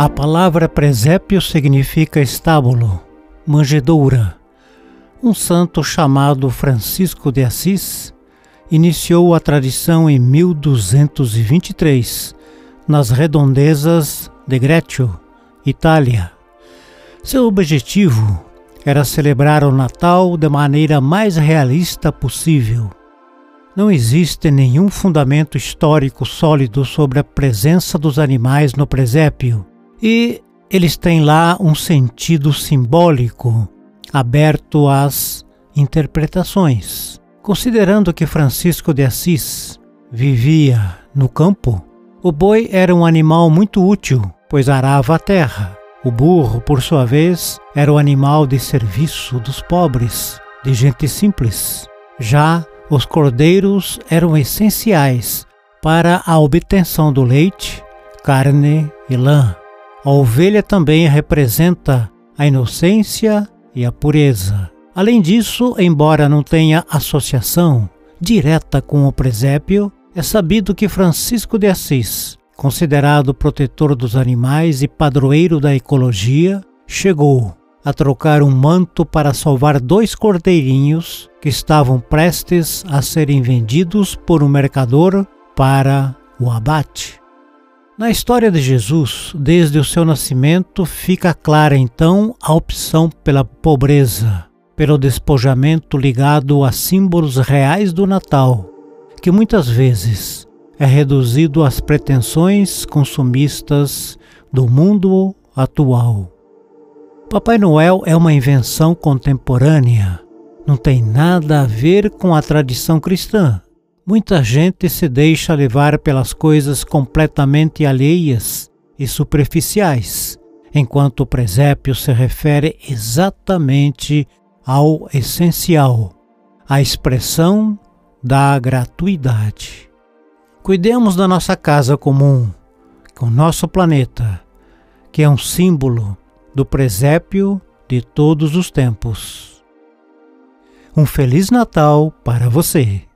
A palavra presépio significa estábulo, manjedoura. Um santo chamado Francisco de Assis iniciou a tradição em 1223, nas redondezas de Greccio, Itália. Seu objetivo era celebrar o Natal da maneira mais realista possível. Não existe nenhum fundamento histórico sólido sobre a presença dos animais no presépio, e eles têm lá um sentido simbólico aberto às interpretações. Considerando que Francisco de Assis vivia no campo, o boi era um animal muito útil, pois arava a terra. O burro, por sua vez, era o animal de serviço dos pobres, de gente simples. Já os cordeiros eram essenciais para a obtenção do leite, carne e lã. A ovelha também representa a inocência e a pureza. Além disso, embora não tenha associação direta com o presépio, é sabido que Francisco de Assis, considerado protetor dos animais e padroeiro da ecologia, chegou a trocar um manto para salvar dois cordeirinhos que estavam prestes a serem vendidos por um mercador para o abate. Na história de Jesus, desde o seu nascimento, fica clara então a opção pela pobreza, pelo despojamento ligado a símbolos reais do Natal, que muitas vezes é reduzido às pretensões consumistas do mundo atual. Papai Noel é uma invenção contemporânea, não tem nada a ver com a tradição cristã. Muita gente se deixa levar pelas coisas completamente alheias e superficiais, enquanto o presépio se refere exatamente ao essencial, à expressão da gratuidade. Cuidemos da nossa casa comum, com nosso planeta, que é um símbolo do presépio de todos os tempos. Um Feliz Natal para você!